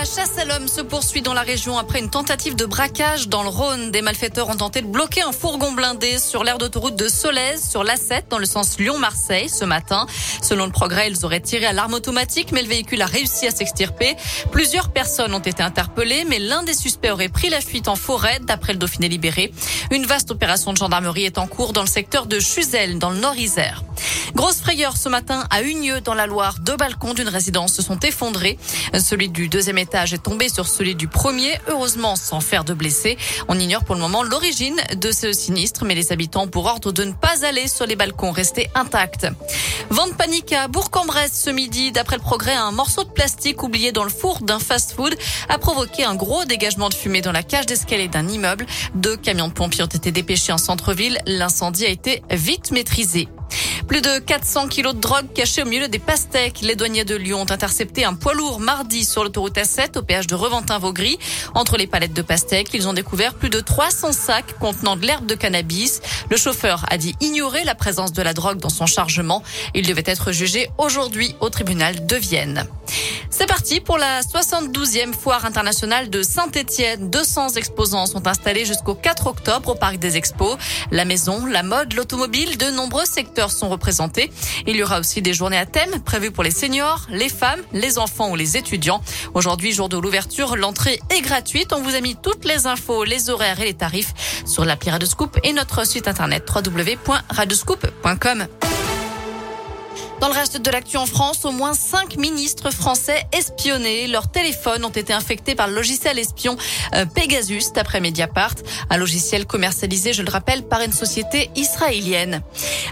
La chasse à l'homme se poursuit dans la région après une tentative de braquage dans le Rhône. Des malfaiteurs ont tenté de bloquer un fourgon blindé sur l'aire d'autoroute de Solèze, sur l'A7, dans le sens Lyon-Marseille, ce matin. Selon le progrès, ils auraient tiré à l'arme automatique, mais le véhicule a réussi à s'extirper. Plusieurs personnes ont été interpellées, mais l'un des suspects aurait pris la fuite en forêt, d'après le Dauphiné libéré. Une vaste opération de gendarmerie est en cours dans le secteur de Chuzel, dans le Nord-Isère. Grosse frayeur ce matin à Unieux dans la Loire. Deux balcons d'une résidence se sont effondrés. Celui du deuxième étage est tombé sur celui du premier, heureusement sans faire de blessés. On ignore pour le moment l'origine de ce sinistre, mais les habitants pour ordre de ne pas aller sur les balcons restés intacts. Vente panique à Bourg-en-Bresse ce midi. D'après le progrès, un morceau de plastique oublié dans le four d'un fast-food a provoqué un gros dégagement de fumée dans la cage d'escalier d'un immeuble. Deux camions de pompiers ont été dépêchés en centre-ville. L'incendie a été vite maîtrisé. Plus de 400 kilos de drogue cachés au milieu des pastèques. Les douaniers de Lyon ont intercepté un poids lourd mardi sur l'autoroute A7 au péage de Reventin-Vaugry. Entre les palettes de pastèques, ils ont découvert plus de 300 sacs contenant de l'herbe de cannabis. Le chauffeur a dit ignorer la présence de la drogue dans son chargement. Il devait être jugé aujourd'hui au tribunal de Vienne. C'est parti pour la 72e foire internationale de Saint-Étienne. 200 exposants sont installés jusqu'au 4 octobre au parc des expos. La maison, la mode, l'automobile, de nombreux secteurs sont représentés. Il y aura aussi des journées à thème prévues pour les seniors, les femmes, les enfants ou les étudiants. Aujourd'hui, jour de l'ouverture, l'entrée est gratuite. On vous a mis toutes les infos, les horaires et les tarifs sur l'appli Radescoop et notre site internet Dans le reste de l'actu en France, au moins cinq ministres français espionnés. Leurs téléphones ont été infectés par le logiciel espion euh, Pegasus, d'après Mediapart. Un logiciel commercialisé, je le rappelle, par une société israélienne.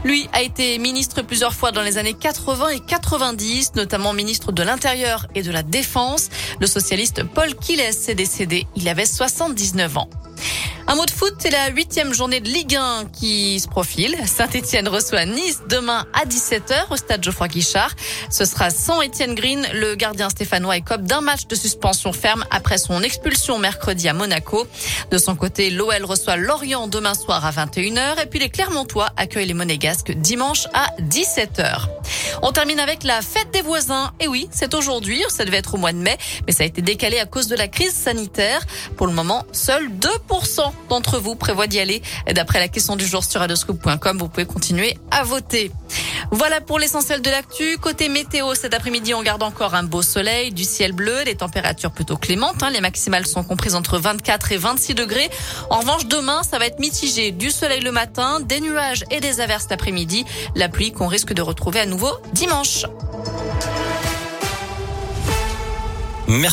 Lui a été ministre plusieurs fois dans les années 80 et 90, notamment ministre de l'Intérieur et de la Défense. Le socialiste Paul Kiles est décédé. Il avait 79 ans. Un mot de foot, c'est la huitième journée de Ligue 1 qui se profile. Saint-Etienne reçoit Nice demain à 17h au stade Geoffroy Guichard. Ce sera sans Etienne Green. Le gardien stéphanois écope d'un match de suspension ferme après son expulsion mercredi à Monaco. De son côté, l'OL reçoit Lorient demain soir à 21h et puis les Clermontois accueillent les Monégasques dimanche à 17h. On termine avec la fête des voisins. Et oui, c'est aujourd'hui. Ça devait être au mois de mai, mais ça a été décalé à cause de la crise sanitaire. Pour le moment, seuls 2% d'entre vous prévoient d'y aller. D'après la question du jour sur adoscoop.com, vous pouvez continuer à voter. Voilà pour l'essentiel de l'actu. Côté météo, cet après-midi, on garde encore un beau soleil, du ciel bleu, des températures plutôt clémentes. Hein. Les maximales sont comprises entre 24 et 26 degrés. En revanche, demain, ça va être mitigé. Du soleil le matin, des nuages et des averses cet après-midi. La pluie qu'on risque de retrouver à nouveau dimanche. Merci.